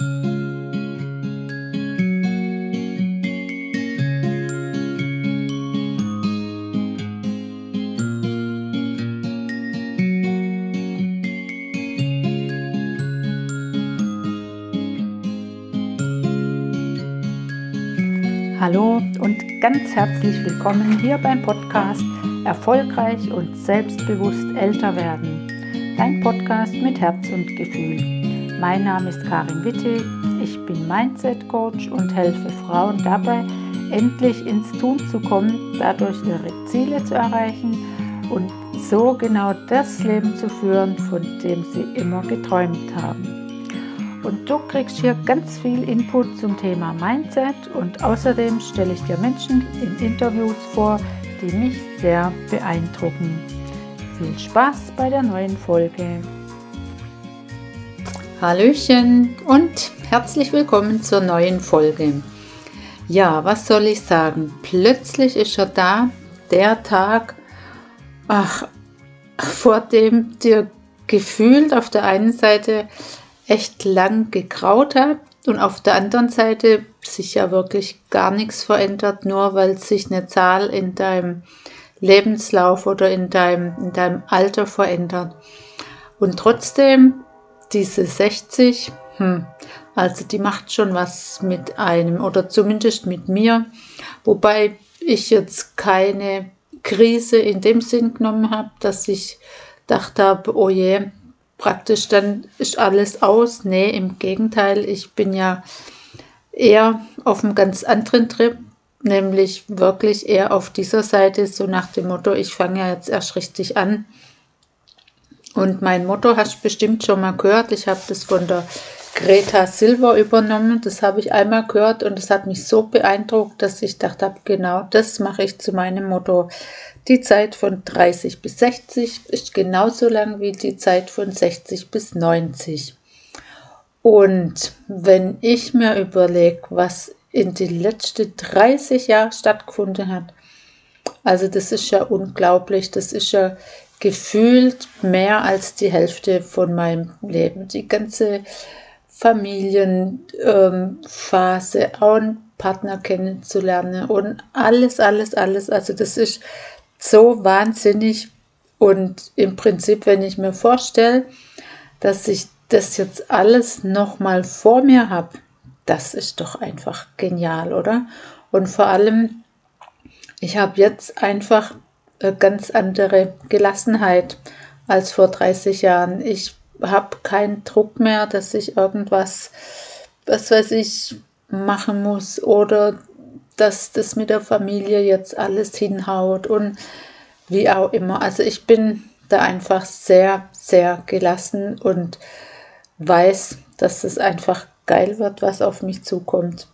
Hallo und ganz herzlich willkommen hier beim Podcast Erfolgreich und selbstbewusst älter werden. Dein Podcast mit Herz und Gefühl. Mein Name ist Karin Witte. Ich bin Mindset Coach und helfe Frauen dabei, endlich ins Tun zu kommen, dadurch ihre Ziele zu erreichen und so genau das Leben zu führen, von dem sie immer geträumt haben. Und du kriegst hier ganz viel Input zum Thema Mindset und außerdem stelle ich dir Menschen in Interviews vor, die mich sehr beeindrucken. Viel Spaß bei der neuen Folge. Hallöchen und herzlich willkommen zur neuen Folge. Ja, was soll ich sagen? Plötzlich ist er da, der Tag, ach, vor dem dir gefühlt auf der einen Seite echt lang gegraut hat und auf der anderen Seite sich ja wirklich gar nichts verändert, nur weil sich eine Zahl in deinem Lebenslauf oder in deinem, in deinem Alter verändert. Und trotzdem, diese 60, hm, also die macht schon was mit einem oder zumindest mit mir, wobei ich jetzt keine Krise in dem Sinn genommen habe, dass ich gedacht habe, oh je, praktisch dann ist alles aus. Nee, im Gegenteil, ich bin ja eher auf einem ganz anderen Trip, nämlich wirklich eher auf dieser Seite, so nach dem Motto, ich fange ja jetzt erst richtig an. Und mein Motto hast du bestimmt schon mal gehört. Ich habe das von der Greta Silver übernommen. Das habe ich einmal gehört und es hat mich so beeindruckt, dass ich dachte, genau das mache ich zu meinem Motto. Die Zeit von 30 bis 60 ist genauso lang wie die Zeit von 60 bis 90. Und wenn ich mir überlege, was in den letzten 30 Jahren stattgefunden hat, also das ist ja unglaublich, das ist ja gefühlt mehr als die Hälfte von meinem Leben. Die ganze Familienphase, ähm, einen Partner kennenzulernen und alles, alles, alles. Also das ist so wahnsinnig. Und im Prinzip, wenn ich mir vorstelle, dass ich das jetzt alles nochmal vor mir habe, das ist doch einfach genial, oder? Und vor allem, ich habe jetzt einfach ganz andere Gelassenheit als vor 30 Jahren. Ich habe keinen Druck mehr, dass ich irgendwas, was weiß ich, machen muss oder dass das mit der Familie jetzt alles hinhaut und wie auch immer. Also ich bin da einfach sehr, sehr gelassen und weiß, dass es einfach geil wird, was auf mich zukommt.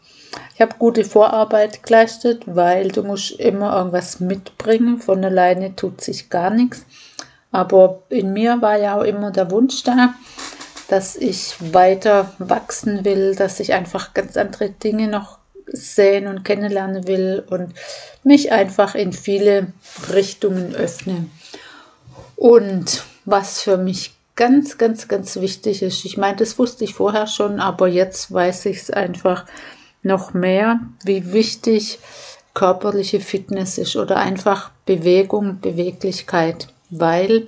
Ich habe gute Vorarbeit geleistet, weil du musst immer irgendwas mitbringen. Von alleine tut sich gar nichts. Aber in mir war ja auch immer der Wunsch da, dass ich weiter wachsen will, dass ich einfach ganz andere Dinge noch sehen und kennenlernen will und mich einfach in viele Richtungen öffne. Und was für mich ganz, ganz, ganz wichtig ist, ich meine, das wusste ich vorher schon, aber jetzt weiß ich es einfach noch mehr, wie wichtig körperliche Fitness ist oder einfach Bewegung, Beweglichkeit, weil,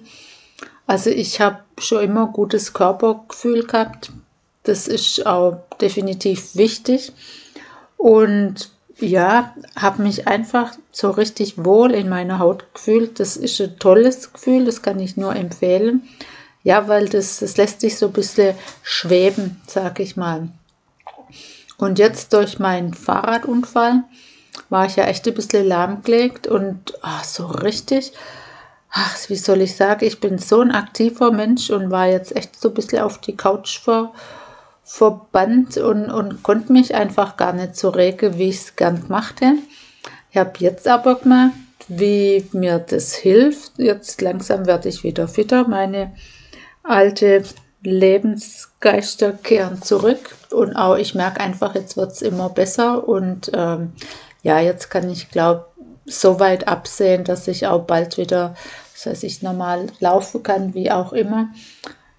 also ich habe schon immer gutes Körpergefühl gehabt, das ist auch definitiv wichtig und ja, habe mich einfach so richtig wohl in meiner Haut gefühlt. Das ist ein tolles Gefühl, das kann ich nur empfehlen. Ja, weil das, das lässt sich so ein bisschen schweben, sag ich mal. Und jetzt durch meinen Fahrradunfall war ich ja echt ein bisschen lahmgelegt und ach, so richtig, ach, wie soll ich sagen, ich bin so ein aktiver Mensch und war jetzt echt so ein bisschen auf die Couch vor verbannt und, und konnte mich einfach gar nicht so regen, wie ich es gern machte. Ich habe jetzt aber gemerkt, wie mir das hilft. Jetzt langsam werde ich wieder fitter. Meine alte Lebensgeister kehren zurück und auch ich merke einfach, jetzt wird es immer besser und ähm, ja, jetzt kann ich glaube so weit absehen, dass ich auch bald wieder, das heißt, ich normal laufen kann, wie auch immer.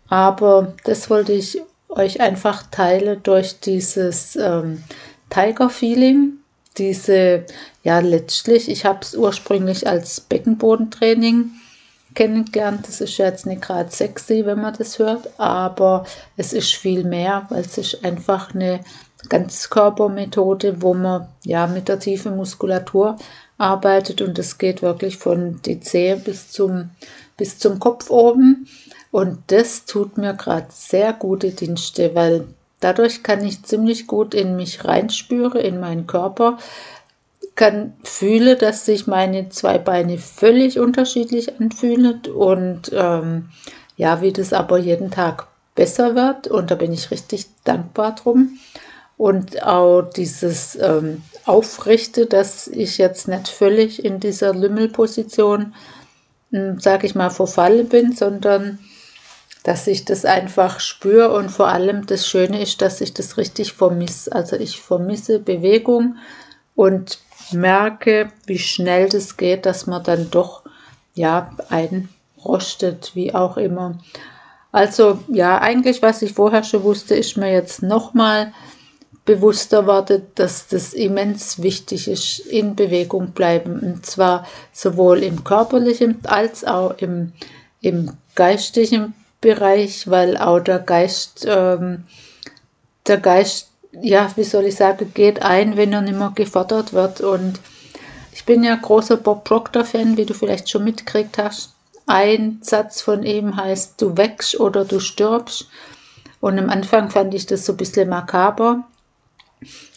Aber das wollte ich euch einfach teile durch dieses ähm, Tiger-Feeling. Diese, ja, letztlich, ich habe es ursprünglich als Beckenbodentraining kennengelernt. Das ist ja jetzt nicht gerade sexy, wenn man das hört, aber es ist viel mehr, weil es ist einfach eine Ganzkörpermethode, wo man ja mit der tiefen Muskulatur arbeitet und es geht wirklich von die Zehe bis zum, bis zum Kopf oben. Und das tut mir gerade sehr gute Dienste, weil dadurch kann ich ziemlich gut in mich reinspüren, in meinen Körper, kann fühle, dass sich meine zwei Beine völlig unterschiedlich anfühlen und ähm, ja, wie das aber jeden Tag besser wird und da bin ich richtig dankbar drum und auch dieses ähm, Aufrichte, dass ich jetzt nicht völlig in dieser Lümmelposition, hm, sage ich mal, verfallen bin, sondern dass ich das einfach spüre und vor allem das Schöne ist, dass ich das richtig vermisse. Also ich vermisse Bewegung und merke, wie schnell das geht, dass man dann doch ja einrostet, wie auch immer. Also ja, eigentlich was ich vorher schon wusste, ist mir jetzt nochmal bewusster wurde, dass das immens wichtig ist, in Bewegung bleiben. Und zwar sowohl im körperlichen als auch im, im geistigen Bereich, weil auch der Geist, ähm, der Geist ja, wie soll ich sagen, geht ein, wenn er nicht mehr gefordert wird. Und ich bin ja großer Bob Proctor-Fan, wie du vielleicht schon mitgekriegt hast. Ein Satz von ihm heißt, du wächst oder du stirbst. Und am Anfang fand ich das so ein bisschen makaber,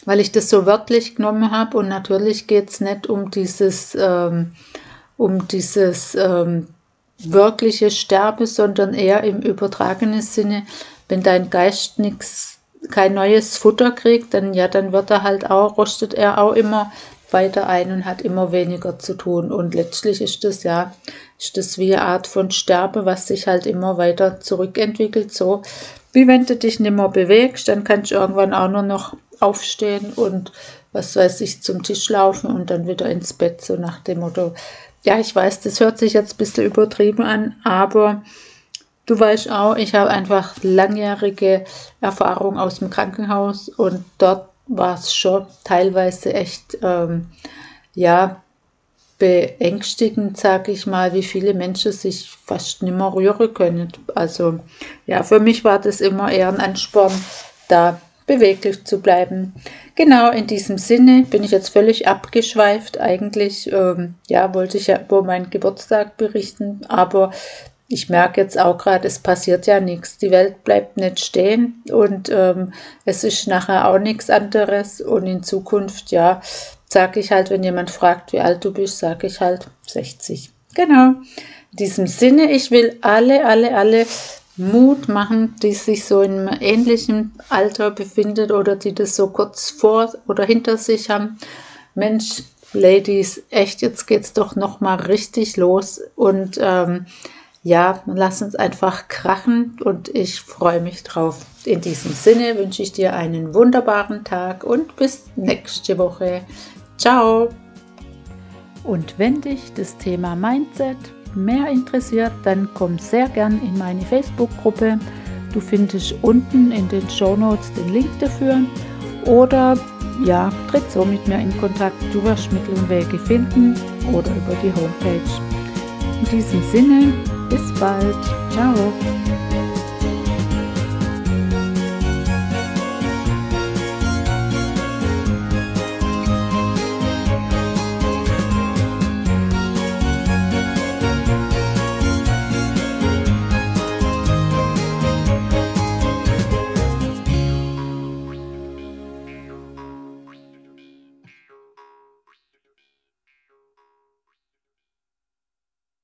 weil ich das so wörtlich genommen habe. Und natürlich geht es nicht um dieses, ähm, um dieses ähm, wirkliche Sterbe, sondern eher im übertragenen Sinne, wenn dein Geist nichts kein neues Futter kriegt, dann ja, dann wird er halt auch, rostet er auch immer weiter ein und hat immer weniger zu tun. Und letztlich ist das ja, ist das wie eine Art von Sterbe, was sich halt immer weiter zurückentwickelt. So wie wenn du dich nicht mehr bewegst, dann kannst du irgendwann auch nur noch aufstehen und was weiß ich, zum Tisch laufen und dann wieder ins Bett, so nach dem Motto. Ja, ich weiß, das hört sich jetzt ein bisschen übertrieben an, aber Du weißt auch, ich habe einfach langjährige Erfahrung aus dem Krankenhaus und dort war es schon teilweise echt, ähm, ja, beängstigend, sage ich mal, wie viele Menschen sich fast nicht mehr rühren können. Also ja, für mich war das immer eher ein Ansporn, da beweglich zu bleiben. Genau in diesem Sinne bin ich jetzt völlig abgeschweift. Eigentlich, ähm, ja, wollte ich ja über meinen Geburtstag berichten, aber ich merke jetzt auch gerade, es passiert ja nichts. Die Welt bleibt nicht stehen und ähm, es ist nachher auch nichts anderes. Und in Zukunft, ja, sage ich halt, wenn jemand fragt, wie alt du bist, sage ich halt 60. Genau. In diesem Sinne, ich will alle, alle, alle Mut machen, die sich so in einem ähnlichen Alter befindet oder die das so kurz vor oder hinter sich haben. Mensch, Ladies, echt, jetzt geht's doch noch mal richtig los und ähm, ja, lass uns einfach krachen und ich freue mich drauf. In diesem Sinne wünsche ich dir einen wunderbaren Tag und bis nächste Woche. Ciao! Und wenn dich das Thema Mindset mehr interessiert, dann komm sehr gern in meine Facebook-Gruppe. Du findest unten in den Show Notes den Link dafür oder ja, tritt so mit mir in Kontakt. Du wirst Mittel und Wege finden oder über die Homepage. In diesem Sinne, bis bald. Ciao.